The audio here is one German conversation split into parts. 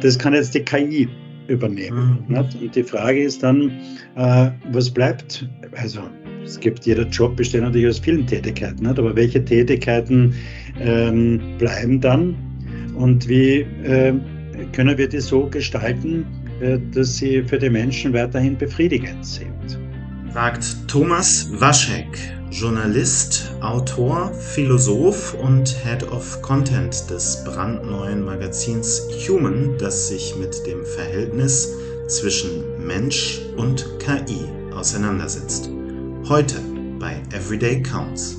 das kann jetzt die KI übernehmen. Mhm. Und die Frage ist dann, äh, was bleibt? Also es gibt jeder Job besteht natürlich aus vielen Tätigkeiten, nicht? aber welche Tätigkeiten ähm, bleiben dann und wie äh, können wir die so gestalten, äh, dass sie für die Menschen weiterhin befriedigend sind? Sagt Thomas Waschek, Journalist, Autor, Philosoph und Head of Content des brandneuen Magazins Human, das sich mit dem Verhältnis zwischen Mensch und KI auseinandersetzt. Heute bei Everyday Counts.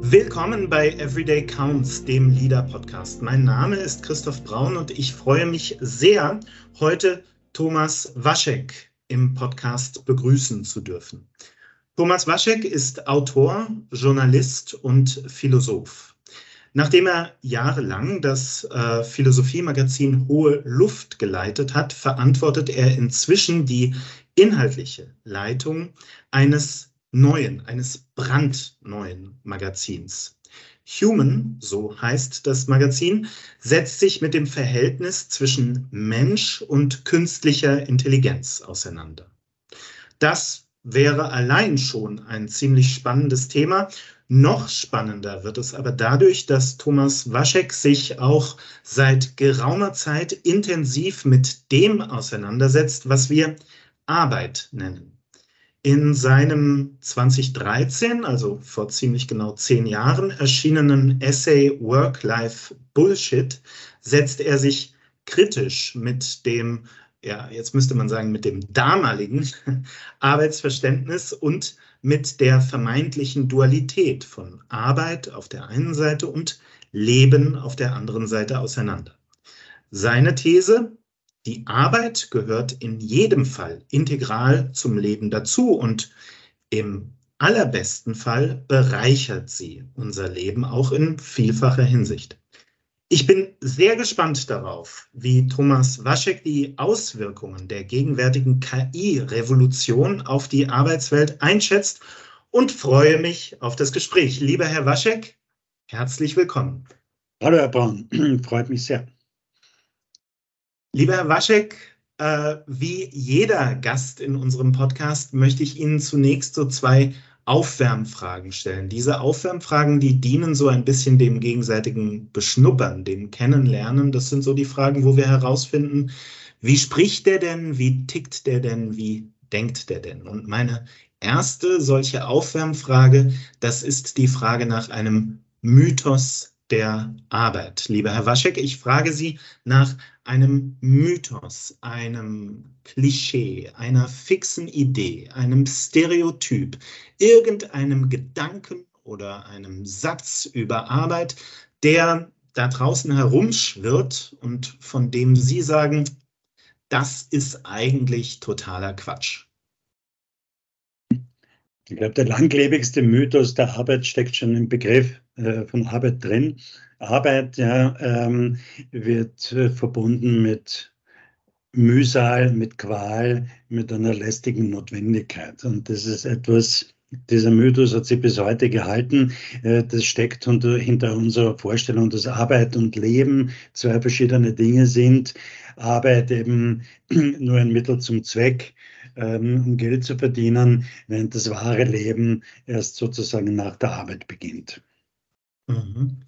Willkommen bei Everyday Counts, dem Leader-Podcast. Mein Name ist Christoph Braun und ich freue mich sehr, heute Thomas Waschek im Podcast begrüßen zu dürfen. Thomas Waschek ist Autor, Journalist und Philosoph. Nachdem er jahrelang das äh, Philosophie-Magazin Hohe Luft geleitet hat, verantwortet er inzwischen die inhaltliche Leitung eines neuen, eines brandneuen Magazins. Human, so heißt das Magazin, setzt sich mit dem Verhältnis zwischen Mensch und künstlicher Intelligenz auseinander. Das wäre allein schon ein ziemlich spannendes Thema. Noch spannender wird es aber dadurch, dass Thomas Waschek sich auch seit geraumer Zeit intensiv mit dem auseinandersetzt, was wir Arbeit nennen. In seinem 2013, also vor ziemlich genau zehn Jahren, erschienenen Essay Work-Life Bullshit setzt er sich kritisch mit dem, ja, jetzt müsste man sagen, mit dem damaligen Arbeitsverständnis und mit der vermeintlichen Dualität von Arbeit auf der einen Seite und Leben auf der anderen Seite auseinander. Seine These, die Arbeit gehört in jedem Fall integral zum Leben dazu und im allerbesten Fall bereichert sie unser Leben auch in vielfacher Hinsicht. Ich bin sehr gespannt darauf, wie Thomas Waschek die Auswirkungen der gegenwärtigen KI-Revolution auf die Arbeitswelt einschätzt und freue mich auf das Gespräch. Lieber Herr Waschek, herzlich willkommen. Hallo, Herr Braun, freut mich sehr. Lieber Herr Waschek, äh, wie jeder Gast in unserem Podcast möchte ich Ihnen zunächst so zwei Aufwärmfragen stellen. Diese Aufwärmfragen, die dienen so ein bisschen dem gegenseitigen Beschnuppern, dem Kennenlernen. Das sind so die Fragen, wo wir herausfinden, wie spricht der denn, wie tickt der denn, wie denkt der denn? Und meine erste solche Aufwärmfrage, das ist die Frage nach einem Mythos der Arbeit. Lieber Herr Waschek, ich frage Sie nach einem Mythos, einem Klischee, einer fixen Idee, einem Stereotyp, irgendeinem Gedanken oder einem Satz über Arbeit, der da draußen herumschwirrt und von dem Sie sagen, das ist eigentlich totaler Quatsch. Ich glaube, der langlebigste Mythos der Arbeit steckt schon im Begriff äh, von Arbeit drin. Arbeit ja, ähm, wird äh, verbunden mit Mühsal, mit Qual, mit einer lästigen Notwendigkeit. Und das ist etwas, dieser Mythos hat sich bis heute gehalten. Äh, das steckt hinter unserer Vorstellung, dass Arbeit und Leben zwei verschiedene Dinge sind. Arbeit eben nur ein Mittel zum Zweck ähm, um Geld zu verdienen, während das wahre Leben erst sozusagen nach der Arbeit beginnt. Mhm.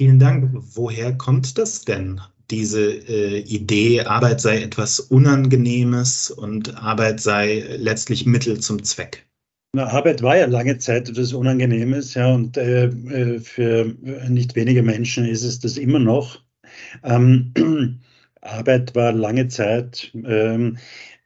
Vielen Dank. Woher kommt das denn? Diese äh, Idee, Arbeit sei etwas Unangenehmes und Arbeit sei letztlich Mittel zum Zweck. Na, Arbeit war ja lange Zeit etwas Unangenehmes, ja, und äh, äh für nicht wenige Menschen ist es das immer noch. Ähm, Arbeit war lange Zeit ähm, äh,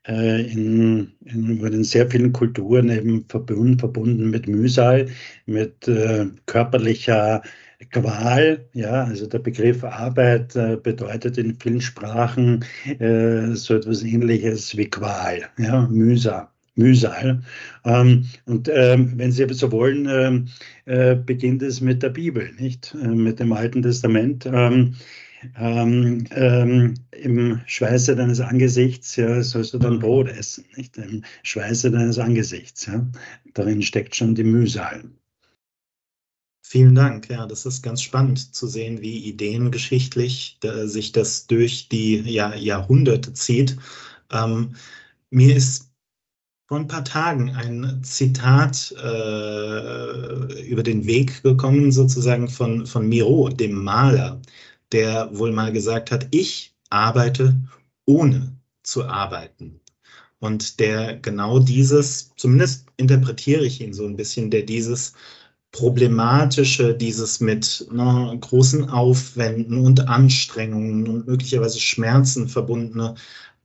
in, in, in, sehr vielen Kulturen eben verbunden, verbunden mit Mühsal, mit äh, körperlicher Qual, ja, also der Begriff Arbeit äh, bedeutet in vielen Sprachen äh, so etwas ähnliches wie Qual, ja, Mühsal. Mühsal. Ähm, und ähm, wenn Sie so wollen, ähm, äh, beginnt es mit der Bibel, nicht? Äh, mit dem Alten Testament. Ähm, ähm, ähm, im Schweiße deines Angesichts ja, sollst du dein Brot essen, nicht im Schweiße deines Angesichts. Ja. Darin steckt schon die Mühsal. Vielen Dank. Ja, das ist ganz spannend zu sehen, wie ideengeschichtlich da, sich das durch die ja, Jahrhunderte zieht. Ähm, mir ist vor ein paar Tagen ein Zitat äh, über den Weg gekommen, sozusagen von, von Miro, dem Maler, der wohl mal gesagt hat, ich arbeite ohne zu arbeiten. Und der genau dieses, zumindest interpretiere ich ihn so ein bisschen, der dieses Problematische, dieses mit ne, großen Aufwänden und Anstrengungen und möglicherweise Schmerzen verbundene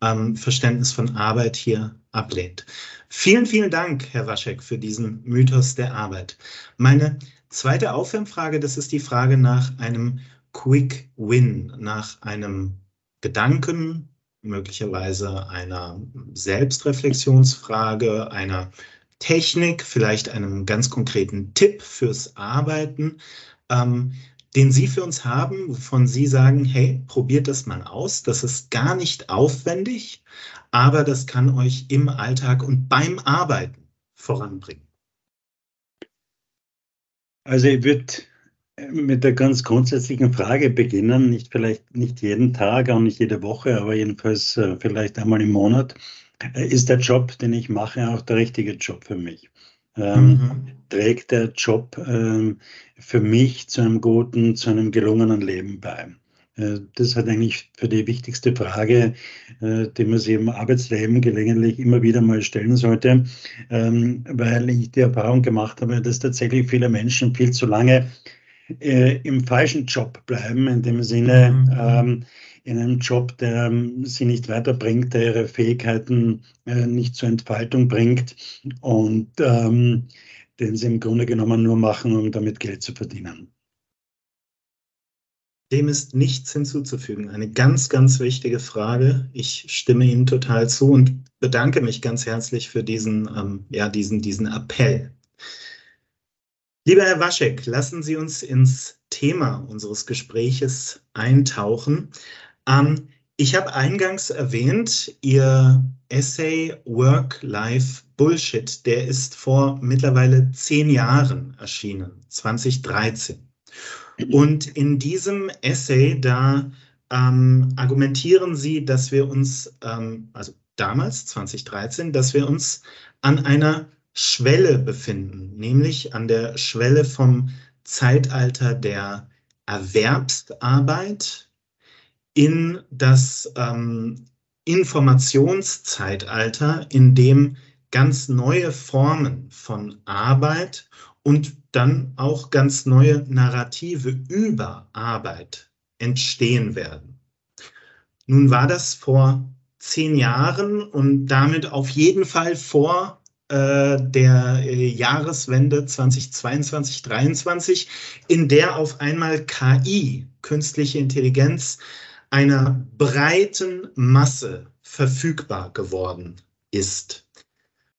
ähm, Verständnis von Arbeit hier ablehnt. Vielen, vielen Dank, Herr Waschek, für diesen Mythos der Arbeit. Meine zweite Aufwärmfrage, das ist die Frage nach einem Quick Win, nach einem Gedanken, möglicherweise einer Selbstreflexionsfrage, einer Technik, vielleicht einem ganz konkreten Tipp fürs Arbeiten, ähm, den Sie für uns haben, wovon Sie sagen, hey, probiert das mal aus. Das ist gar nicht aufwendig, aber das kann euch im Alltag und beim Arbeiten voranbringen. Also ich würde mit der ganz grundsätzlichen Frage beginnen, nicht vielleicht nicht jeden Tag, auch nicht jede Woche, aber jedenfalls äh, vielleicht einmal im Monat. Äh, ist der Job, den ich mache, auch der richtige Job für mich? Ähm, mhm. Trägt der Job ähm, für mich zu einem guten, zu einem gelungenen Leben bei? Äh, das hat eigentlich für die wichtigste Frage, äh, die man sich im Arbeitsleben gelegentlich immer wieder mal stellen sollte, ähm, weil ich die Erfahrung gemacht habe, dass tatsächlich viele Menschen viel zu lange äh, im falschen Job bleiben, in dem Sinne mhm. ähm, in einem Job, der ähm, sie nicht weiterbringt, der ihre Fähigkeiten äh, nicht zur Entfaltung bringt und ähm, den sie im Grunde genommen nur machen, um damit Geld zu verdienen. Dem ist nichts hinzuzufügen. Eine ganz, ganz wichtige Frage. Ich stimme Ihnen total zu und bedanke mich ganz herzlich für diesen, ähm, ja, diesen, diesen Appell. Lieber Herr Waschek, lassen Sie uns ins Thema unseres Gespräches eintauchen. Ähm, ich habe eingangs erwähnt, Ihr Essay Work-Life Bullshit, der ist vor mittlerweile zehn Jahren erschienen, 2013. Und in diesem Essay, da ähm, argumentieren Sie, dass wir uns, ähm, also damals, 2013, dass wir uns an einer Schwelle befinden, nämlich an der Schwelle vom Zeitalter der Erwerbsarbeit in das ähm, Informationszeitalter, in dem ganz neue Formen von Arbeit und dann auch ganz neue Narrative über Arbeit entstehen werden. Nun war das vor zehn Jahren und damit auf jeden Fall vor der äh, Jahreswende 2022, 2023, in der auf einmal KI, künstliche Intelligenz, einer breiten Masse verfügbar geworden ist.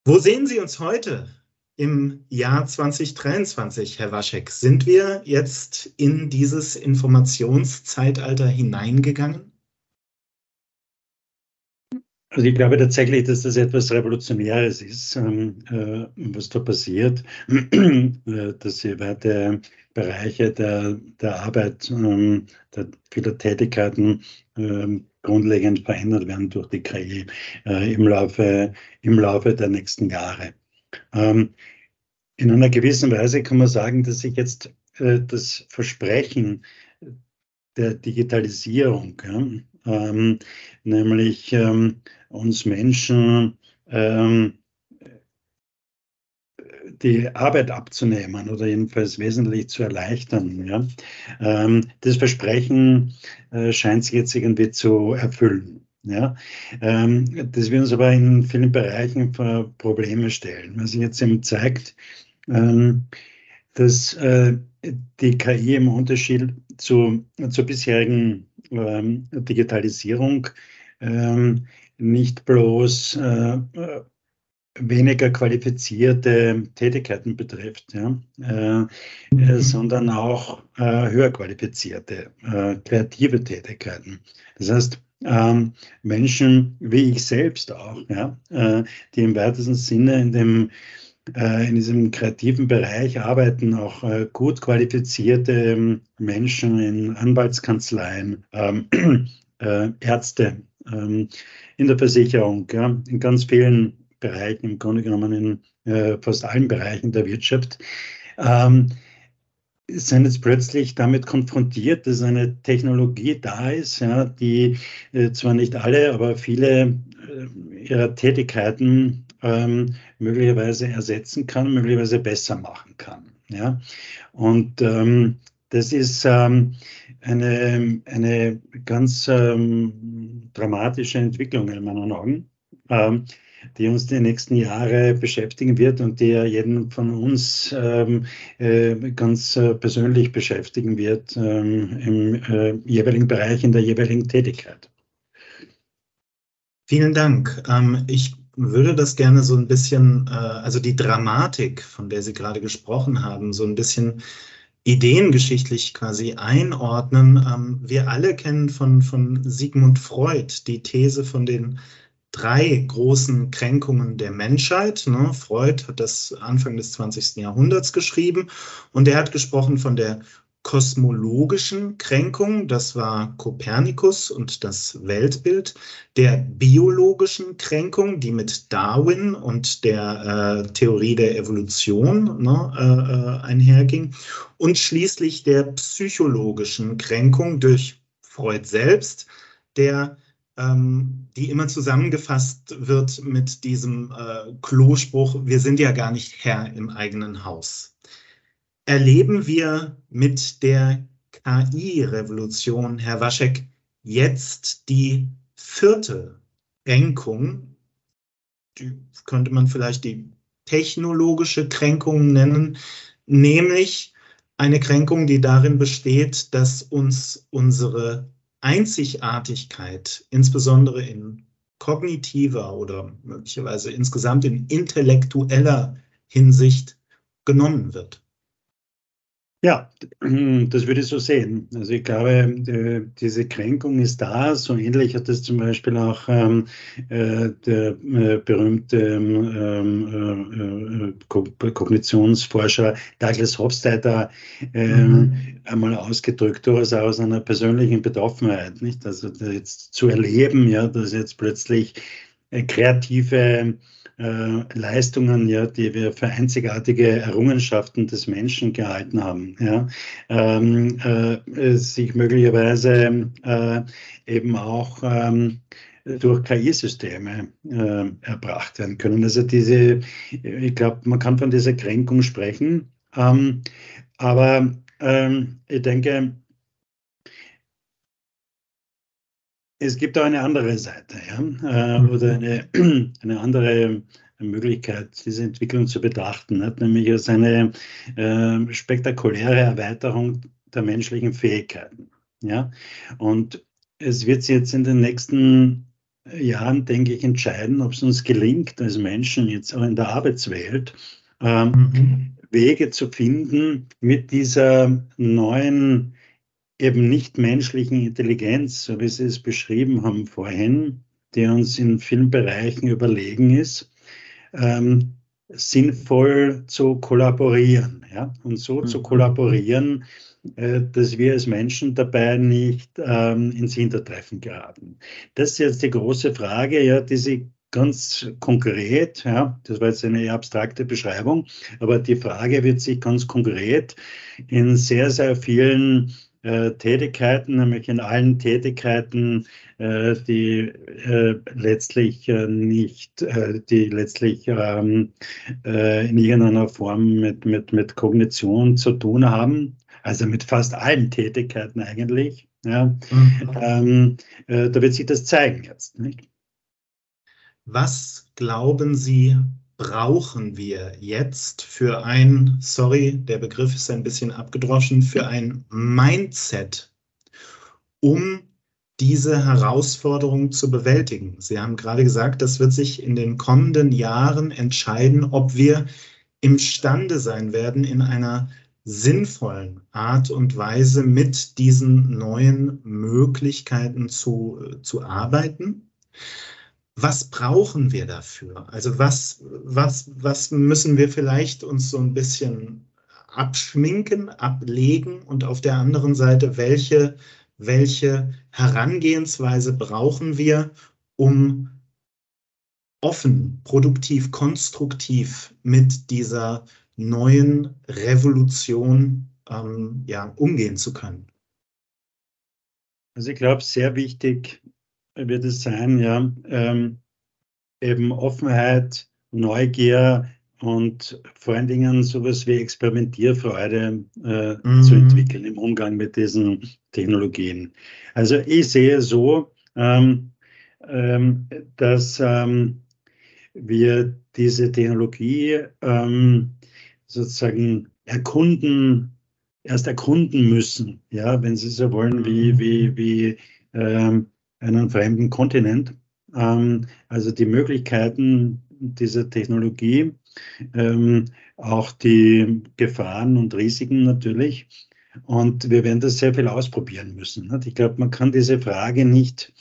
Wo sehen Sie uns heute im Jahr 2023, Herr Waschek? Sind wir jetzt in dieses Informationszeitalter hineingegangen? Also ich glaube tatsächlich, dass das etwas Revolutionäres ist, ähm, äh, was da passiert, äh, dass hier weite Bereiche der, der Arbeit, ähm, der vieler Tätigkeiten ähm, grundlegend verändert werden durch die KI äh, im, Laufe, im Laufe der nächsten Jahre. In einer gewissen Weise kann man sagen, dass sich jetzt das Versprechen der Digitalisierung, ähm, nämlich ähm, uns Menschen ähm, die Arbeit abzunehmen oder jedenfalls wesentlich zu erleichtern. Ja? Ähm, das Versprechen äh, scheint sich jetzt irgendwie zu erfüllen. Ja, ähm, das wir uns aber in vielen Bereichen vor Probleme stellen. Was sich jetzt eben zeigt, ähm, dass äh, die KI im Unterschied zu, zur bisherigen ähm, Digitalisierung ähm, nicht bloß äh, weniger qualifizierte Tätigkeiten betrifft, ja, äh, mhm. sondern auch äh, höher qualifizierte, äh, kreative Tätigkeiten. Das heißt, ähm, Menschen wie ich selbst auch, ja, äh, die im weitesten Sinne in dem in diesem kreativen Bereich arbeiten auch äh, gut qualifizierte ähm, Menschen in Anwaltskanzleien, ähm, äh, Ärzte, ähm, in der Versicherung, in ganz vielen Bereichen, im Grunde genommen in äh, fast allen Bereichen der Wirtschaft. Ähm, sind jetzt plötzlich damit konfrontiert, dass eine Technologie da ist, die äh, zwar nicht alle, aber viele äh, ihrer Tätigkeiten ähm, möglicherweise ersetzen kann, möglicherweise besser machen kann. Ja? Und ähm, das ist ähm, eine, eine ganz ähm, dramatische Entwicklung in meinen Augen. Ähm, die uns die nächsten Jahre beschäftigen wird und die ja jeden von uns ähm, äh, ganz äh, persönlich beschäftigen wird im äh, jeweiligen Bereich, in der jeweiligen Tätigkeit. Vielen Dank. Ich würde das gerne so ein bisschen, äh, also die Dramatik, von der Sie gerade gesprochen haben, so ein bisschen ideengeschichtlich quasi einordnen. Ähm, wir alle kennen von, von Sigmund Freud die These von den drei großen Kränkungen der Menschheit. Ne? Freud hat das Anfang des 20. Jahrhunderts geschrieben und er hat gesprochen von der kosmologischen Kränkung, das war Kopernikus und das Weltbild, der biologischen Kränkung, die mit Darwin und der äh, Theorie der Evolution ne, äh, äh einherging, und schließlich der psychologischen Kränkung durch Freud selbst, der ähm, die immer zusammengefasst wird mit diesem äh, Klospruch, wir sind ja gar nicht Herr im eigenen Haus. Erleben wir mit der KI-Revolution, Herr Waschek, jetzt die vierte Kränkung, die könnte man vielleicht die technologische Kränkung nennen, nämlich eine Kränkung, die darin besteht, dass uns unsere Einzigartigkeit, insbesondere in kognitiver oder möglicherweise insgesamt in intellektueller Hinsicht genommen wird. Ja, das würde ich so sehen. Also ich glaube, äh, diese Kränkung ist da. So ähnlich hat es zum Beispiel auch ähm, äh, der äh, berühmte ähm, äh, äh Kognitionsforscher Douglas Hofstadter ähm, mhm. einmal ausgedrückt, durchaus aus einer persönlichen Betroffenheit. Nicht? Also jetzt zu erleben, ja, dass jetzt plötzlich kreative äh, Leistungen, ja, die wir für einzigartige Errungenschaften des Menschen gehalten haben, ja, ähm, äh, sich möglicherweise äh, eben auch ähm, durch KI-Systeme äh, erbracht werden können. Also diese, ich glaube, man kann von dieser Kränkung sprechen, ähm, aber ähm, ich denke, Es gibt auch eine andere Seite, ja, äh, mhm. oder eine, eine andere Möglichkeit, diese Entwicklung zu betrachten, nämlich als eine äh, spektakuläre Erweiterung der menschlichen Fähigkeiten. Ja? Und es wird sich jetzt in den nächsten Jahren, denke ich, entscheiden, ob es uns gelingt, als Menschen jetzt auch in der Arbeitswelt, ähm, mhm. Wege zu finden, mit dieser neuen eben nicht menschlichen Intelligenz, so wie Sie es beschrieben haben vorhin, die uns in vielen Bereichen überlegen ist, ähm, sinnvoll zu kollaborieren. Ja? Und so mhm. zu kollaborieren, äh, dass wir als Menschen dabei nicht ähm, ins Hintertreffen geraten. Das ist jetzt die große Frage, ja, die Sie ganz konkret, ja, das war jetzt eine eher abstrakte Beschreibung, aber die Frage wird sich ganz konkret in sehr, sehr vielen äh, Tätigkeiten, nämlich in allen Tätigkeiten, äh, die äh, letztlich äh, nicht, äh, die letztlich ähm, in irgendeiner Form mit, mit, mit Kognition zu tun haben, also mit fast allen Tätigkeiten eigentlich. Ja, mhm. ähm, da wird sich das zeigen jetzt. Nicht? Was glauben Sie, brauchen wir jetzt für ein, sorry, der Begriff ist ein bisschen abgedroschen, für ein Mindset, um diese Herausforderung zu bewältigen? Sie haben gerade gesagt, das wird sich in den kommenden Jahren entscheiden, ob wir imstande sein werden, in einer sinnvollen Art und Weise mit diesen neuen Möglichkeiten zu, zu arbeiten. Was brauchen wir dafür? Also was, was, was müssen wir vielleicht uns so ein bisschen abschminken, ablegen und auf der anderen Seite, welche, welche Herangehensweise brauchen wir, um offen, produktiv, konstruktiv mit dieser neuen Revolution ähm, ja, umgehen zu können? Also ich glaube, sehr wichtig wird es sein, ja, ähm, eben Offenheit, Neugier und vor allen Dingen sowas wie Experimentierfreude äh, mhm. zu entwickeln im Umgang mit diesen Technologien. Also ich sehe so, ähm, ähm, dass ähm, wir diese Technologie ähm, sozusagen erkunden, erst erkunden müssen, ja, wenn Sie so wollen, wie, mhm. wie, wie ähm, einen fremden Kontinent. Ähm, also die Möglichkeiten dieser Technologie, ähm, auch die Gefahren und Risiken natürlich. Und wir werden das sehr viel ausprobieren müssen. Nicht? Ich glaube, man kann diese Frage nicht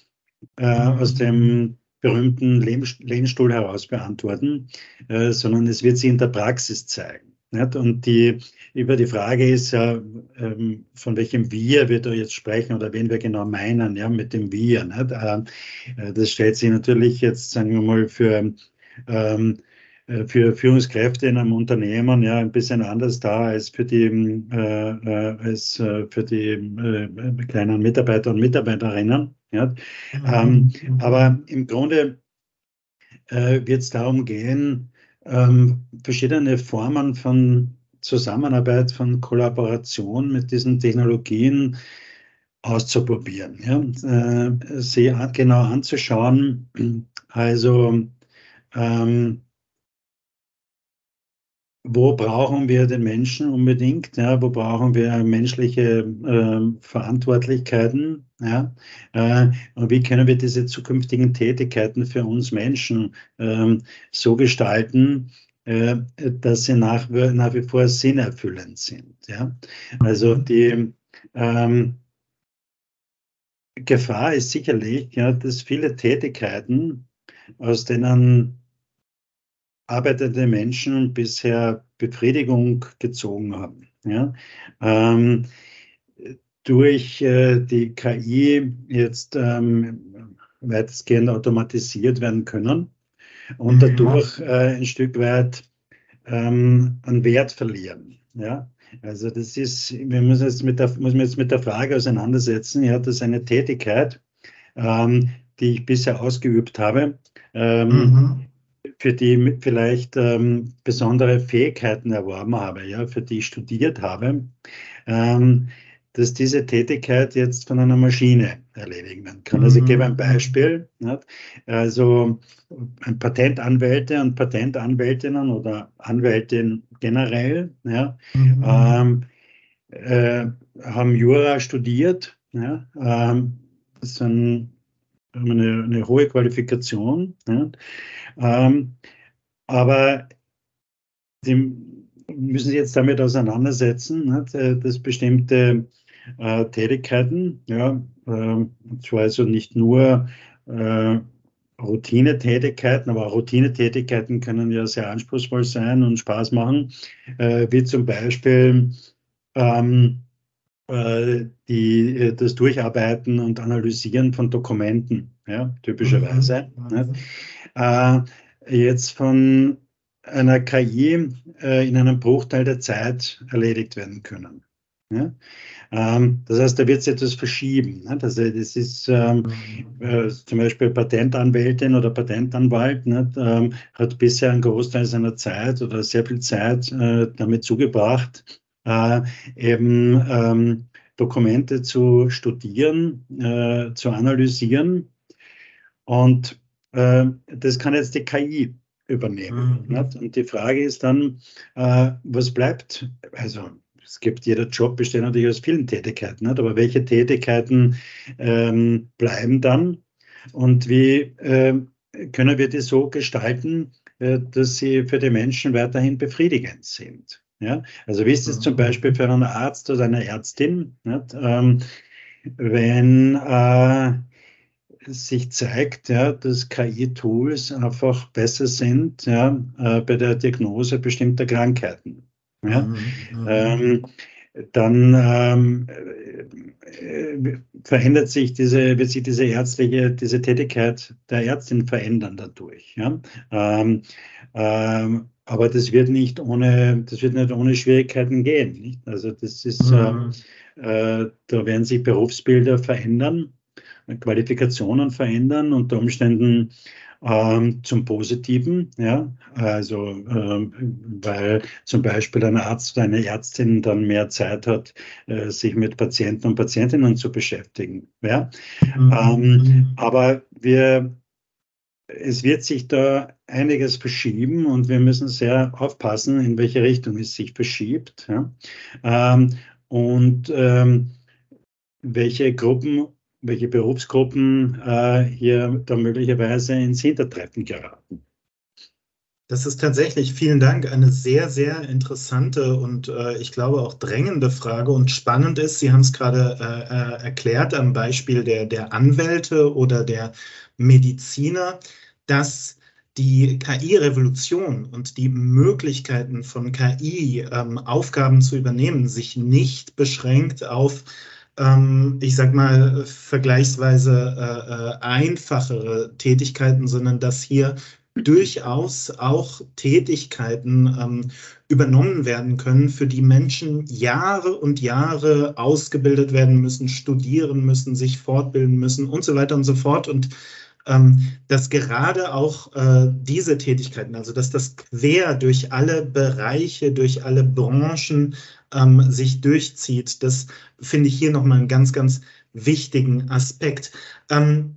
äh, aus dem berühmten Lehnstuhl heraus beantworten, äh, sondern es wird sich in der Praxis zeigen. Nicht? Und die, über die Frage ist ja, ähm, von welchem Wir wir da jetzt sprechen oder wen wir genau meinen, ja, mit dem Wir. Nicht? Äh, das stellt sich natürlich jetzt, sagen wir mal, für, ähm, äh, für Führungskräfte in einem Unternehmen ja ein bisschen anders da als für die, äh, äh als für die äh, kleinen Mitarbeiter und Mitarbeiterinnen. Ja? Mhm. Ähm, aber im Grunde äh, wird es darum gehen, ähm, verschiedene Formen von Zusammenarbeit, von Kollaboration mit diesen Technologien auszuprobieren, ja, äh, sie genau anzuschauen. Also ähm, wo brauchen wir den Menschen unbedingt? Ja, wo brauchen wir menschliche äh, Verantwortlichkeiten? Ja, äh, und wie können wir diese zukünftigen Tätigkeiten für uns Menschen äh, so gestalten, äh, dass sie nach, nach wie vor sinnerfüllend sind? Ja, also mhm. die ähm, Gefahr ist sicherlich, ja, dass viele Tätigkeiten, aus denen arbeitende Menschen bisher Befriedigung gezogen haben. Ja? Ähm, durch äh, die KI jetzt ähm, weitestgehend automatisiert werden können und mhm. dadurch äh, ein Stück weit ähm, an Wert verlieren. Ja? Also das ist, wir müssen jetzt mit der, müssen jetzt mit der Frage auseinandersetzen, ja, das ist eine Tätigkeit, ähm, die ich bisher ausgeübt habe, ähm, mhm für die vielleicht ähm, besondere Fähigkeiten erworben habe, ja, für die ich studiert habe, ähm, dass diese Tätigkeit jetzt von einer Maschine erledigen werden kann. Also ich gebe ein mhm. Beispiel. Nicht? Also Patentanwälte und Patentanwältinnen oder Anwältinnen generell ja, mhm. ähm, äh, haben Jura studiert. Ja, ähm, das ein, eine, eine hohe Qualifikation. Ja. Ähm, aber die müssen sich jetzt damit auseinandersetzen? Äh, dass bestimmte äh, Tätigkeiten, ja, äh, zwar also nicht nur äh, Routinetätigkeiten, aber auch Routinetätigkeiten können ja sehr anspruchsvoll sein und Spaß machen, äh, wie zum Beispiel ähm, äh, die, äh, das Durcharbeiten und Analysieren von Dokumenten, ja, typischerweise. Mhm. Äh, jetzt von einer KI äh, in einem Bruchteil der Zeit erledigt werden können. Ja? Ähm, das heißt, da wird es etwas verschieben. Ne? Also das ist ähm, mhm. äh, zum Beispiel Patentanwältin oder Patentanwalt ne? ähm, hat bisher einen Großteil seiner Zeit oder sehr viel Zeit äh, damit zugebracht, äh, eben ähm, Dokumente zu studieren, äh, zu analysieren und äh, das kann jetzt die KI übernehmen. Mhm. Und die Frage ist dann, äh, was bleibt? Also es gibt, jeder Job besteht natürlich aus vielen Tätigkeiten, nicht? aber welche Tätigkeiten ähm, bleiben dann? Und wie äh, können wir die so gestalten, äh, dass sie für die Menschen weiterhin befriedigend sind? Ja? Also wie ist es mhm. zum Beispiel für einen Arzt oder eine Ärztin, ähm, wenn äh, sich zeigt, ja, dass KI-Tools einfach besser sind ja, äh, bei der Diagnose bestimmter Krankheiten. Ja. Mhm, mhm. ähm, dann ähm, äh, verändert sich diese, wird sich diese ärztliche, diese Tätigkeit der Ärztin verändern dadurch. Ja? Ähm, ähm, aber das wird nicht ohne, das wird nicht ohne Schwierigkeiten gehen. Nicht? Also das ist, mhm. äh, äh, da werden sich Berufsbilder verändern, Qualifikationen verändern, unter Umständen ähm, zum Positiven, ja, also ähm, weil zum Beispiel ein Arzt oder eine Ärztin dann mehr Zeit hat, äh, sich mit Patienten und Patientinnen zu beschäftigen, ja. Mhm. Ähm, aber wir, es wird sich da einiges verschieben und wir müssen sehr aufpassen, in welche Richtung es sich verschiebt, ja. Ähm, und ähm, welche Gruppen welche Berufsgruppen äh, hier da möglicherweise ins Hintertreffen geraten. Das ist tatsächlich, vielen Dank, eine sehr, sehr interessante und äh, ich glaube auch drängende Frage und spannend ist, Sie haben es gerade äh, äh erklärt am Beispiel der, der Anwälte oder der Mediziner, dass die KI-Revolution und die Möglichkeiten von KI, ähm, Aufgaben zu übernehmen, sich nicht beschränkt auf ähm, ich sag mal, vergleichsweise äh, äh, einfachere Tätigkeiten, sondern dass hier durchaus auch Tätigkeiten ähm, übernommen werden können, für die Menschen Jahre und Jahre ausgebildet werden müssen, studieren müssen, sich fortbilden müssen und so weiter und so fort. Und dass gerade auch äh, diese Tätigkeiten, also dass das quer durch alle Bereiche, durch alle Branchen ähm, sich durchzieht. Das finde ich hier nochmal einen ganz, ganz wichtigen Aspekt. Ähm,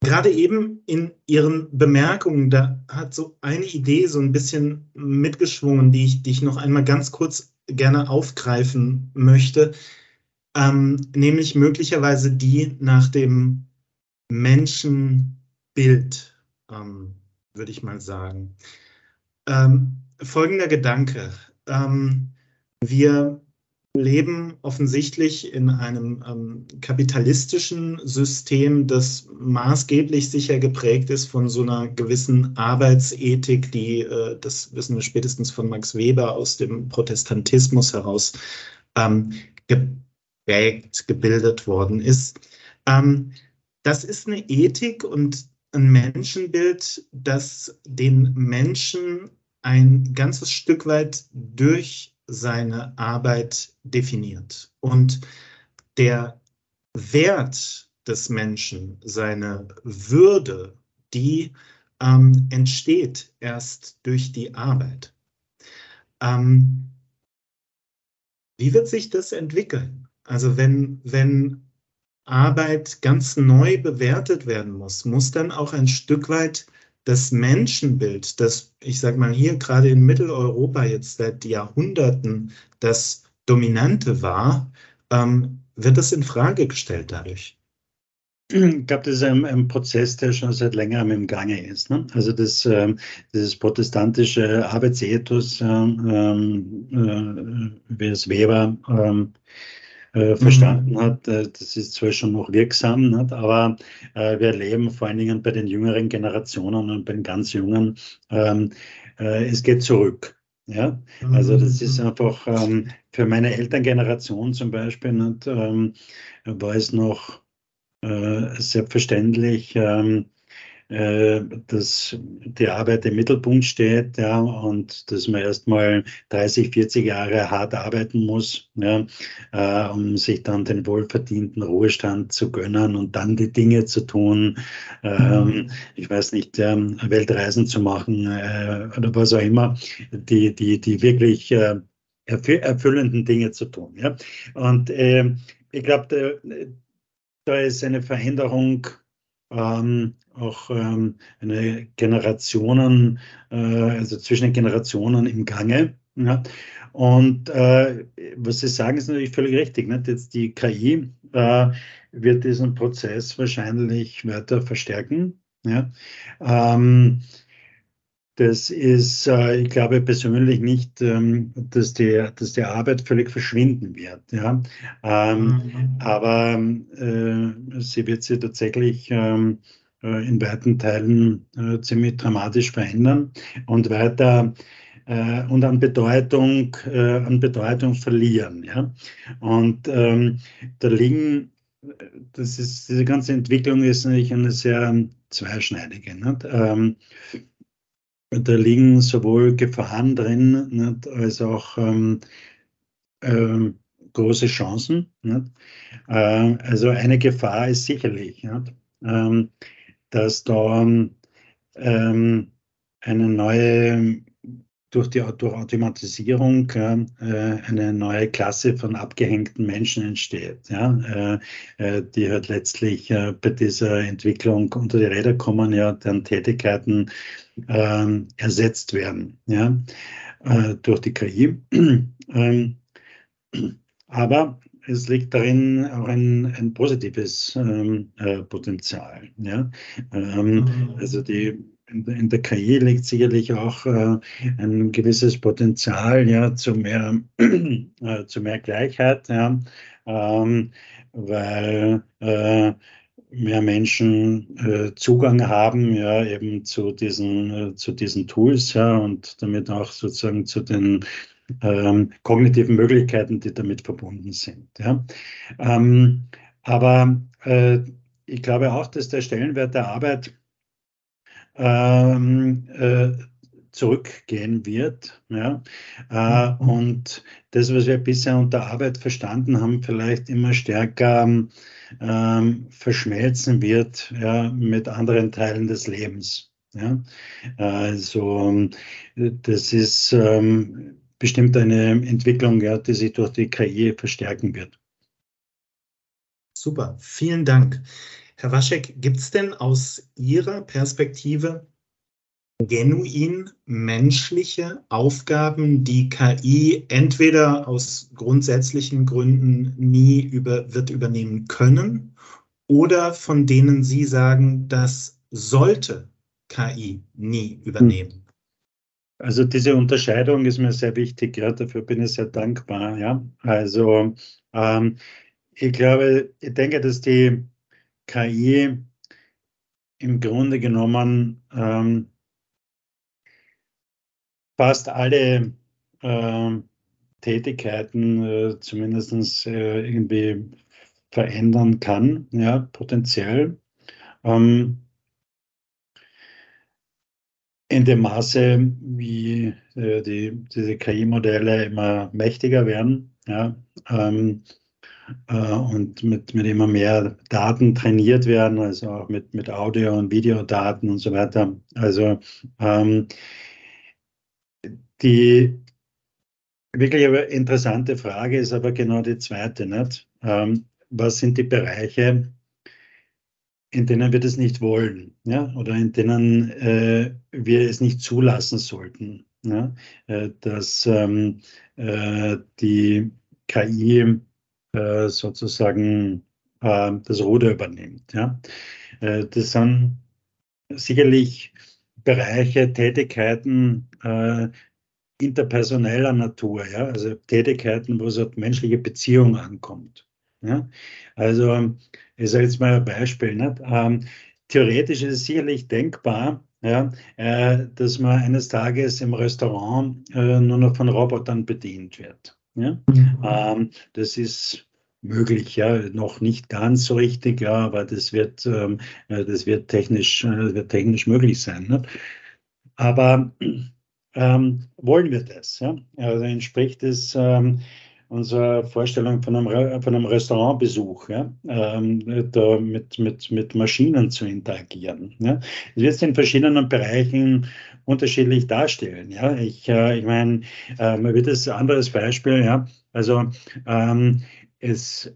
Gerade eben in Ihren Bemerkungen, da hat so eine Idee so ein bisschen mitgeschwungen, die ich, die ich noch einmal ganz kurz gerne aufgreifen möchte, ähm, nämlich möglicherweise die nach dem Menschenbild, ähm, würde ich mal sagen. Ähm, folgender Gedanke. Ähm, wir leben offensichtlich in einem ähm, kapitalistischen System, das maßgeblich sicher geprägt ist von so einer gewissen Arbeitsethik, die, äh, das wissen wir spätestens von Max Weber aus dem Protestantismus heraus, ähm, geprägt, gebildet worden ist. Das ist eine Ethik und ein Menschenbild, das den Menschen ein ganzes Stück weit durch seine Arbeit definiert. Und der Wert des Menschen, seine Würde, die ähm, entsteht erst durch die Arbeit. Ähm, wie wird sich das entwickeln? Also wenn, wenn Arbeit ganz neu bewertet werden muss, muss dann auch ein Stück weit das Menschenbild, das, ich sage mal hier gerade in Mitteleuropa jetzt seit Jahrhunderten das Dominante war, ähm, wird das in Frage gestellt dadurch? Ich glaube, das ist ein, ein, Prozess, der schon seit längerem im Gange ist. Ne? Also das, äh, dieses protestantische Arbeitsethos, ähm, äh, wie es Weber ähm, äh, verstanden mhm. hat. Äh, das ist zwar schon noch wirksam, nicht? aber äh, wir erleben vor allen Dingen bei den jüngeren Generationen und bei den ganz Jungen, ähm, äh, es geht zurück. Ja, also das ist mhm. einfach ähm, für meine Elterngeneration zum Beispiel, nicht, ähm, war es noch äh, selbstverständlich, ähm, äh, dass die Arbeit im Mittelpunkt steht, ja, und dass man erstmal 30, 40 Jahre hart arbeiten muss, ja, äh, um sich dann den wohlverdienten Ruhestand zu gönnen und dann die Dinge zu tun, ähm, ich weiß nicht, ja, Weltreisen zu machen äh, oder was auch immer, die, die, die wirklich äh, erfüllenden Dinge zu tun. Ja. Und äh, ich glaube, da, da ist eine Veränderung ähm, auch ähm, eine Generationen, äh, also zwischen den Generationen im Gange. Ja. Und äh, was Sie sagen, ist natürlich völlig richtig. Nicht? Jetzt die KI äh, wird diesen Prozess wahrscheinlich weiter verstärken. Ja. Ähm, das ist, äh, ich glaube persönlich nicht, ähm, dass, die, dass die Arbeit völlig verschwinden wird. Ja? Ähm, mhm. Aber äh, sie wird sich tatsächlich ähm, äh, in weiten Teilen äh, ziemlich dramatisch verändern und weiter äh, und an Bedeutung, äh, an Bedeutung verlieren. Ja? Und ähm, da liegen, das ist, diese ganze Entwicklung ist natürlich eine sehr zweischneidige. Nicht? Ähm, da liegen sowohl Gefahren drin nicht, als auch ähm, äh, große Chancen. Äh, also eine Gefahr ist sicherlich, nicht, ähm, dass da ähm, eine neue durch die durch Automatisierung äh, eine neue Klasse von abgehängten Menschen entsteht, ja, äh, die halt letztlich äh, bei dieser Entwicklung unter die Räder kommen, ja, deren Tätigkeiten ähm, ersetzt werden, ja, äh, durch die KI. Ähm, aber es liegt darin auch ein, ein positives ähm, äh, Potenzial. Ja? Ähm, mhm. Also die in der KI liegt sicherlich auch äh, ein gewisses Potenzial ja, zu, mehr, äh, zu mehr Gleichheit, ja, ähm, weil äh, mehr Menschen äh, Zugang haben ja eben zu diesen, äh, zu diesen Tools ja, und damit auch sozusagen zu den ähm, kognitiven Möglichkeiten, die damit verbunden sind. Ja. Ähm, aber äh, ich glaube auch, dass der Stellenwert der Arbeit ähm, äh, zurückgehen wird. Ja? Äh, mhm. und das, was wir bisher unter Arbeit verstanden haben, vielleicht immer stärker ähm, verschmelzen wird ja, mit anderen Teilen des Lebens. Ja? Also das ist ähm, bestimmt eine Entwicklung, ja, die sich durch die KI verstärken wird. Super, vielen Dank. Herr Waschek, gibt es denn aus Ihrer Perspektive genuin menschliche Aufgaben, die KI entweder aus grundsätzlichen Gründen nie über, wird übernehmen können oder von denen Sie sagen, das sollte KI nie übernehmen? Also diese Unterscheidung ist mir sehr wichtig, ja, dafür bin ich sehr dankbar. Ja. Also ähm, ich glaube, ich denke, dass die KI im Grunde genommen ähm, fast alle äh, Tätigkeiten äh, zumindest äh, irgendwie verändern kann, ja, potenziell. Ähm, in dem Maße, wie äh, die, diese KI-Modelle immer mächtiger werden, ja, ähm, äh, und mit, mit immer mehr Daten trainiert werden, also auch mit, mit Audio- und Videodaten und so weiter. Also ähm, die wirklich aber interessante Frage ist aber genau die zweite, nicht? Ähm, was sind die Bereiche, in denen wir das nicht wollen, ja, oder in denen äh, wir es nicht zulassen sollten, ja? äh, dass ähm, äh, die KI äh, sozusagen äh, das Ruder übernimmt. Ja? Äh, das sind sicherlich Bereiche, Tätigkeiten interpersoneller Natur, ja? also Tätigkeiten, wo es auf menschliche Beziehung ankommt. Ja? Also ich sage jetzt mal ein Beispiel. Nicht? Ähm, theoretisch ist es sicherlich denkbar, ja, äh, dass man eines Tages im Restaurant äh, nur noch von Robotern bedient wird. Ja? Mhm. Ähm, das ist möglich, ja, noch nicht ganz so richtig, ja, aber das wird, ähm, das wird technisch, äh, wird technisch möglich sein. Ne? Aber ähm, wollen wir das? Ja? Also entspricht es ähm, unserer Vorstellung von einem, von einem Restaurantbesuch, ja? ähm, mit, mit, mit Maschinen zu interagieren. Ja? Das wird es in verschiedenen Bereichen unterschiedlich darstellen. Ja? Ich, äh, ich meine, äh, man wird das ein anderes Beispiel, ja, also ähm, es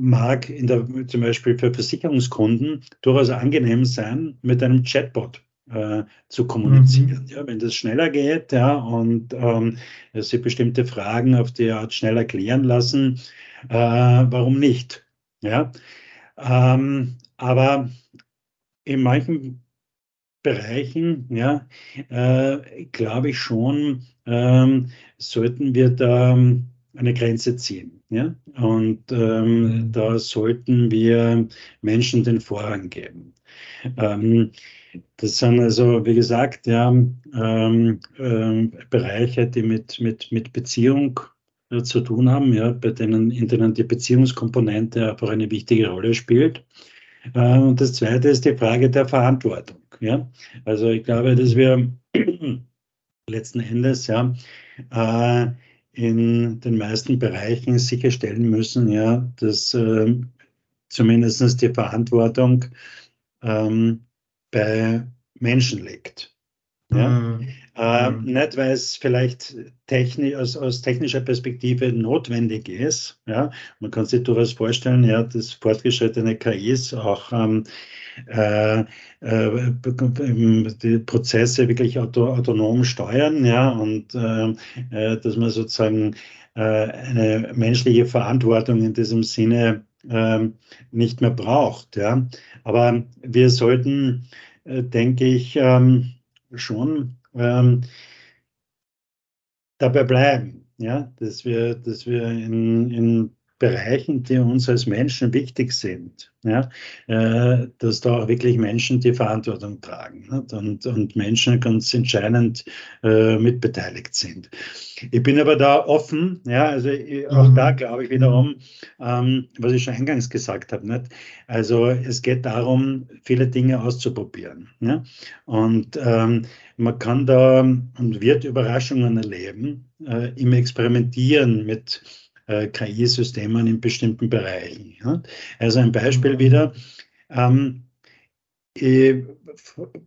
mag in der, zum Beispiel für Versicherungskunden durchaus angenehm sein, mit einem Chatbot äh, zu kommunizieren. Mhm. Ja, wenn das schneller geht ja, und ähm, Sie bestimmte Fragen auf die Art schneller klären lassen, äh, warum nicht? Ja? Ähm, aber in manchen Bereichen, ja, äh, glaube ich schon, ähm, sollten wir da eine Grenze ziehen. Ja? Und ähm, mhm. da sollten wir Menschen den Vorrang geben. Ähm, das sind also, wie gesagt, ja, ähm, äh, Bereiche, die mit, mit, mit Beziehung äh, zu tun haben, ja, bei denen, in denen die Beziehungskomponente einfach eine wichtige Rolle spielt. Äh, und das Zweite ist die Frage der Verantwortung. Ja? Also ich glaube, dass wir letzten Endes ja, äh, in den meisten Bereichen sicherstellen müssen, ja, dass äh, zumindest die Verantwortung ähm, bei Menschen liegt. Ja? Mhm. Äh. Nicht, weil es vielleicht technisch, aus, aus, technischer Perspektive notwendig ist. Ja? Man kann sich durchaus vorstellen, ja, dass fortgeschrittene KIs auch ähm, äh, äh, die Prozesse wirklich auto, autonom steuern ja? und äh, äh, dass man sozusagen äh, eine menschliche Verantwortung in diesem Sinne ähm, nicht mehr braucht. Ja? Aber wir sollten, denke ich, ähm, schon ähm, dabei bleiben, ja, dass wir, dass wir in, in Bereichen, die uns als Menschen wichtig sind, ja, äh, dass da auch wirklich Menschen die Verantwortung tragen nicht? und, und Menschen ganz entscheidend äh, mitbeteiligt sind. Ich bin aber da offen, ja, also ich, auch mhm. da glaube ich wiederum, ähm, was ich schon eingangs gesagt habe, nicht? also es geht darum, viele Dinge auszuprobieren. Ja? Und ähm, man kann da und wird Überraschungen erleben äh, im Experimentieren mit äh, KI-Systemen in bestimmten Bereichen. Ja? Also ein Beispiel mhm. wieder. Ähm, ich,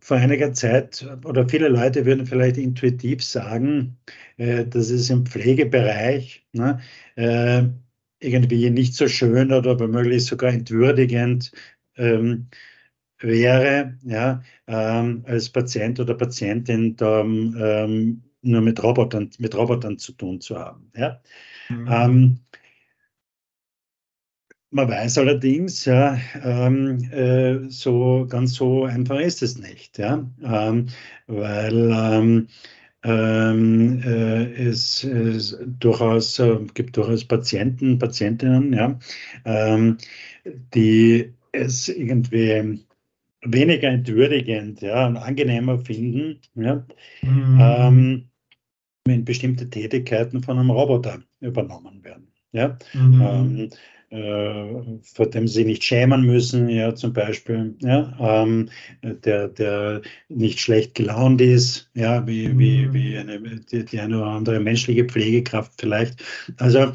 vor einiger Zeit oder viele Leute würden vielleicht intuitiv sagen, äh, dass es im Pflegebereich ne, äh, irgendwie nicht so schön oder womöglich sogar entwürdigend ähm, wäre, ja, ähm, als Patient oder Patientin da ähm, nur mit Robotern, mit Robotern zu tun zu haben. Ja. Mhm. Ähm, man weiß allerdings, ja, ähm, äh, so ganz so einfach ist es nicht, ja, ähm, weil ähm, ähm äh, es, es, durchaus äh, gibt durchaus Patienten, Patientinnen, ja, ähm, die es irgendwie weniger entwürdigend, ja, und angenehmer finden, ja, mhm. Ähm, wenn bestimmte Tätigkeiten von einem Roboter übernommen werden. Ja? Mhm. Ähm, äh, vor dem sie nicht schämen müssen, ja, zum Beispiel, ja, ähm, der, der nicht schlecht gelaunt ist, ja, wie, mhm. wie, wie eine, die, die eine oder andere menschliche Pflegekraft vielleicht. Also,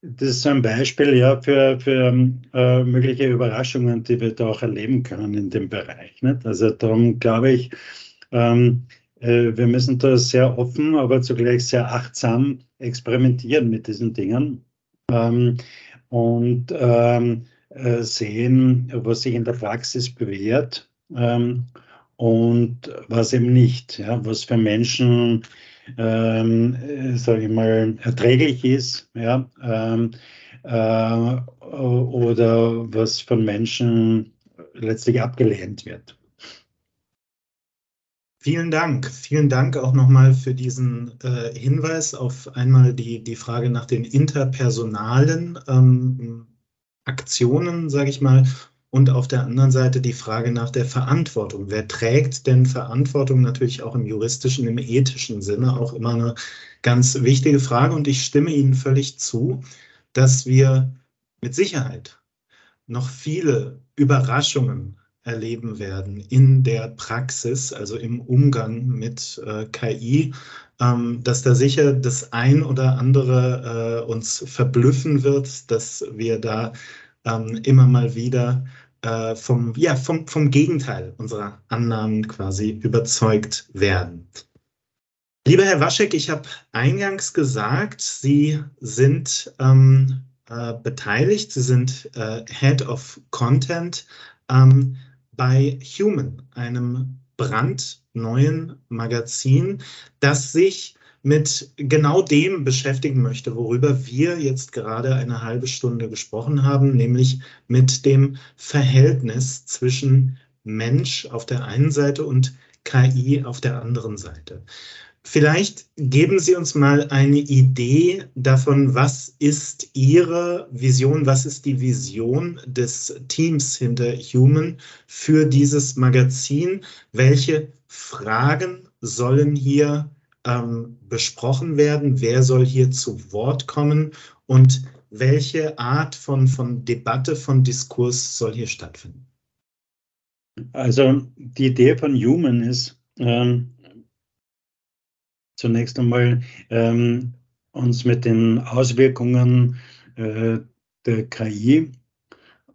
das ist ein Beispiel ja, für, für äh, mögliche Überraschungen, die wir da auch erleben können in dem Bereich. Nicht? Also darum glaube ich, ähm, äh, wir müssen da sehr offen, aber zugleich sehr achtsam experimentieren mit diesen Dingen ähm, und ähm, äh, sehen, was sich in der Praxis bewährt ähm, und was eben nicht, ja, was für Menschen, ähm, äh, sage ich mal, erträglich ist, ja, ähm, äh, oder was von Menschen letztlich abgelehnt wird. Vielen Dank. Vielen Dank auch nochmal für diesen äh, Hinweis auf einmal die, die Frage nach den interpersonalen ähm, Aktionen, sage ich mal, und auf der anderen Seite die Frage nach der Verantwortung. Wer trägt denn Verantwortung? Natürlich auch im juristischen, im ethischen Sinne auch immer eine ganz wichtige Frage. Und ich stimme Ihnen völlig zu, dass wir mit Sicherheit noch viele Überraschungen erleben werden in der Praxis, also im Umgang mit äh, KI, ähm, dass da sicher das ein oder andere äh, uns verblüffen wird, dass wir da ähm, immer mal wieder äh, vom, ja, vom, vom Gegenteil unserer Annahmen quasi überzeugt werden. Lieber Herr Waschek, ich habe eingangs gesagt, Sie sind ähm, äh, beteiligt, Sie sind äh, Head of Content. Ähm, bei Human, einem brandneuen Magazin, das sich mit genau dem beschäftigen möchte, worüber wir jetzt gerade eine halbe Stunde gesprochen haben, nämlich mit dem Verhältnis zwischen Mensch auf der einen Seite und KI auf der anderen Seite. Vielleicht geben Sie uns mal eine Idee davon, was ist Ihre Vision, was ist die Vision des Teams hinter Human für dieses Magazin? Welche Fragen sollen hier ähm, besprochen werden? Wer soll hier zu Wort kommen? Und welche Art von, von Debatte, von Diskurs soll hier stattfinden? Also die Idee von Human ist, ähm, zunächst einmal ähm, uns mit den Auswirkungen äh, der KI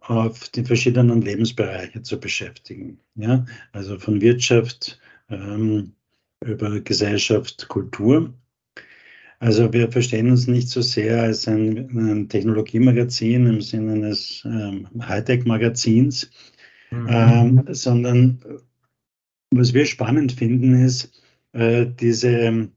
auf die verschiedenen Lebensbereiche zu beschäftigen. Ja? Also von Wirtschaft ähm, über Gesellschaft, Kultur. Also wir verstehen uns nicht so sehr als ein, ein Technologiemagazin im Sinne eines ähm, Hightech-Magazins, mhm. ähm, sondern was wir spannend finden, ist, diese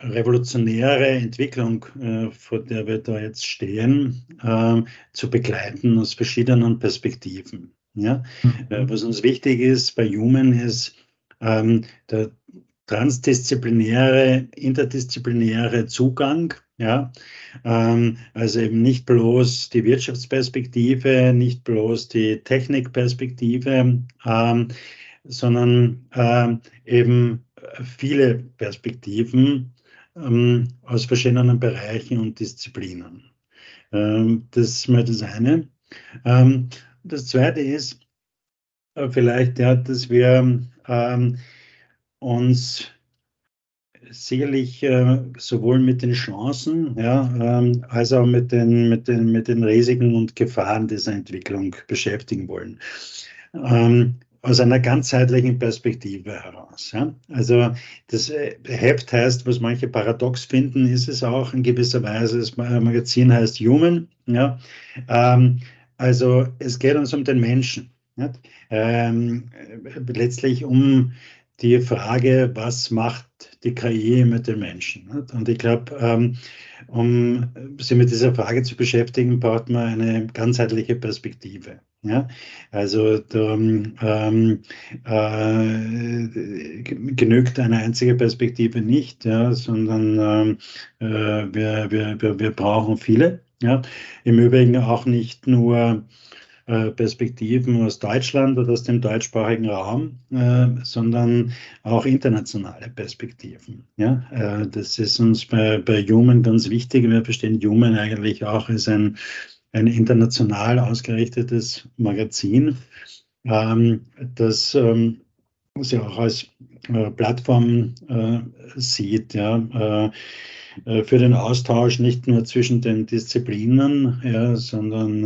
revolutionäre Entwicklung, äh, vor der wir da jetzt stehen, äh, zu begleiten aus verschiedenen Perspektiven. Ja? Mhm. Äh, was uns wichtig ist bei Human ist ähm, der transdisziplinäre, interdisziplinäre Zugang. Ja, ähm, also eben nicht bloß die Wirtschaftsperspektive, nicht bloß die Technikperspektive, ähm, sondern ähm, eben viele Perspektiven ähm, aus verschiedenen Bereichen und Disziplinen. Ähm, das ist mal das eine. Das zweite ist äh, vielleicht, ja, dass wir uns sicherlich äh, sowohl mit den Chancen ja, ähm, als auch mit den, mit, den, mit den Risiken und Gefahren dieser Entwicklung beschäftigen wollen. Ähm, aus einer ganzheitlichen Perspektive heraus. Ja? Also das äh, Heft heißt, was manche paradox finden, ist es auch in gewisser Weise. Das Magazin heißt Human. Ja? Ähm, also es geht uns um den Menschen. Ähm, letztlich um die Frage, was macht die KI mit den Menschen? Und ich glaube, ähm, um sich mit dieser Frage zu beschäftigen, braucht man eine ganzheitliche Perspektive. Ja, also da, ähm, äh, genügt eine einzige Perspektive nicht, ja, sondern ähm, äh, wir, wir, wir brauchen viele. Ja. Im Übrigen auch nicht nur äh, Perspektiven aus Deutschland oder aus dem deutschsprachigen Raum, äh, sondern auch internationale Perspektiven. Ja? Äh, das ist uns bei, bei Human ganz wichtig. Wir verstehen Human eigentlich auch als ein, ein international ausgerichtetes Magazin, ähm, das ähm, sie auch als äh, Plattform äh, sieht. Ja? Äh, für den Austausch nicht nur zwischen den Disziplinen, ja, sondern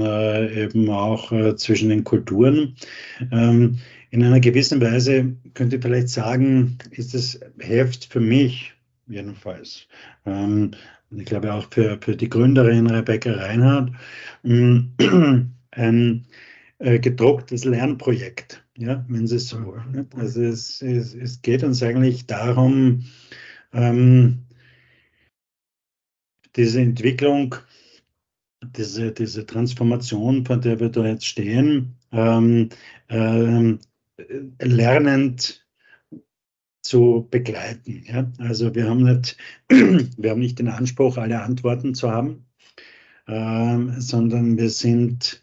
eben auch zwischen den Kulturen. Ähm, in einer gewissen Weise könnte ich vielleicht sagen, ist das Heft für mich jedenfalls, ähm, ich glaube auch für, für die Gründerin Rebecca Reinhardt, ähm, ein äh, gedrucktes Lernprojekt, ja, wenn Sie es so wollen. Also es, es, es geht uns eigentlich darum, ähm, diese Entwicklung, diese, diese Transformation, von der wir da jetzt stehen, ähm, ähm, lernend zu begleiten. Ja? Also wir haben nicht, wir haben nicht den Anspruch, alle Antworten zu haben, ähm, sondern wir sind,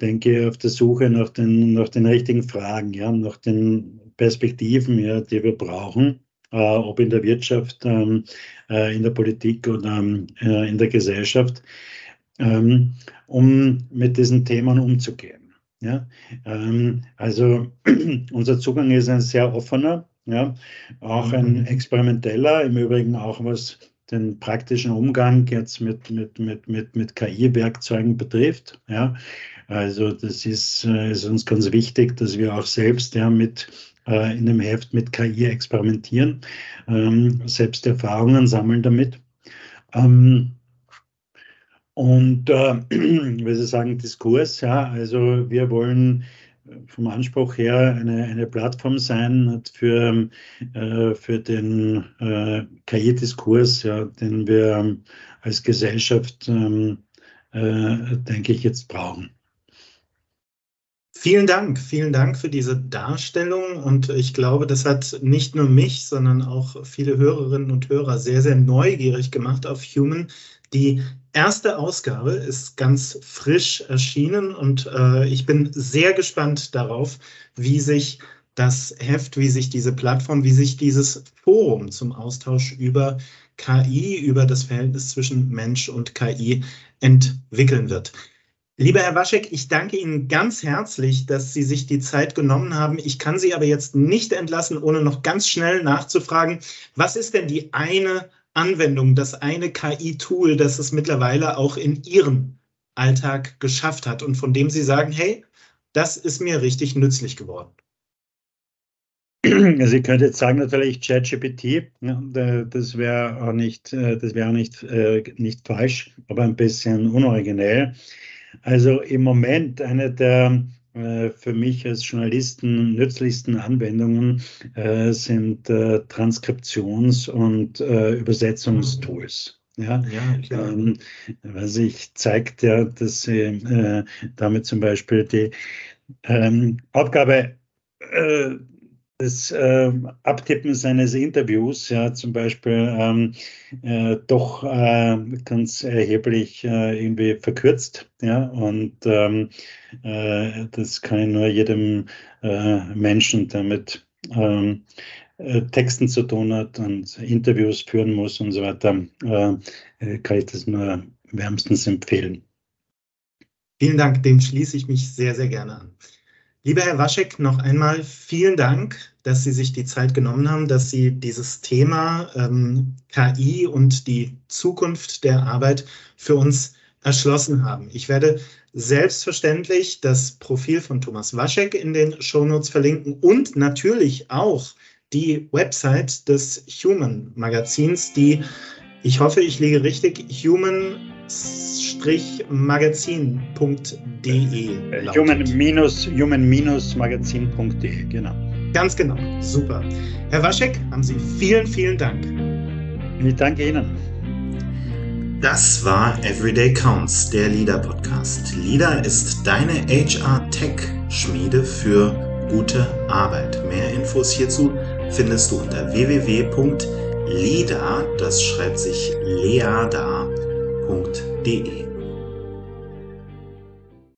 denke ich, auf der Suche nach den, nach den richtigen Fragen, ja, nach den Perspektiven, ja, die wir brauchen äh, ob in der Wirtschaft, ähm, äh, in der Politik oder ähm, äh, in der Gesellschaft, ähm, um mit diesen Themen umzugehen. Ja? also unser Zugang ist ein sehr offener, ja? auch ein mhm. experimenteller, im Übrigen auch was den praktischen Umgang jetzt mit, mit, mit, mit, mit KI-Werkzeugen betrifft. Ja? Also das ist, ist uns ganz wichtig, dass wir auch selbst ja, mit äh, in dem Heft mit KI experimentieren, ähm, selbst Erfahrungen sammeln damit. Ähm, und äh, wie Sie sagen, Diskurs, ja, also wir wollen vom Anspruch her eine, eine Plattform sein für, äh, für den äh, KI-Diskurs, ja, den wir als Gesellschaft, ähm, äh, denke ich, jetzt brauchen. Vielen Dank, vielen Dank für diese Darstellung und ich glaube, das hat nicht nur mich, sondern auch viele Hörerinnen und Hörer sehr, sehr neugierig gemacht auf Human. Die erste Ausgabe ist ganz frisch erschienen und äh, ich bin sehr gespannt darauf, wie sich das Heft, wie sich diese Plattform, wie sich dieses Forum zum Austausch über KI, über das Verhältnis zwischen Mensch und KI entwickeln wird. Lieber Herr Waschek, ich danke Ihnen ganz herzlich, dass Sie sich die Zeit genommen haben. Ich kann Sie aber jetzt nicht entlassen, ohne noch ganz schnell nachzufragen, was ist denn die eine Anwendung, das eine KI-Tool, das es mittlerweile auch in Ihrem Alltag geschafft hat und von dem Sie sagen, hey, das ist mir richtig nützlich geworden? Also ich könnte jetzt sagen natürlich ChatGPT, das wäre auch nicht, äh, das wäre nicht, äh, nicht falsch, aber ein bisschen unoriginell. Also im Moment eine der für mich als Journalisten nützlichsten Anwendungen äh, sind äh, Transkriptions- und äh, Übersetzungstools. Ja, ja ähm, was ich zeigt ja, dass sie äh, damit zum Beispiel die ähm, Aufgabe äh, das äh, Abtippen seines Interviews, ja, zum Beispiel, ähm, äh, doch äh, ganz erheblich äh, irgendwie verkürzt, ja, und ähm, äh, das kann ich nur jedem äh, Menschen, der mit ähm, Texten zu tun hat und Interviews führen muss und so weiter, kann ich das nur wärmstens empfehlen. Vielen Dank, dem schließe ich mich sehr, sehr gerne an. Lieber Herr Waschek, noch einmal vielen Dank, dass Sie sich die Zeit genommen haben, dass Sie dieses Thema ähm, KI und die Zukunft der Arbeit für uns erschlossen haben. Ich werde selbstverständlich das Profil von Thomas Waschek in den Shownotes verlinken und natürlich auch die Website des Human Magazins, die ich hoffe, ich liege richtig, human-magazin.de. Human-magazin.de, genau. Ganz genau, super. Herr Waschek, haben Sie vielen, vielen Dank. Ich danke Ihnen. Das war Everyday Counts, der LIDA Podcast. LIDA ist deine HR-Tech-Schmiede für gute Arbeit. Mehr Infos hierzu findest du unter www.lida, das schreibt sich leada.de.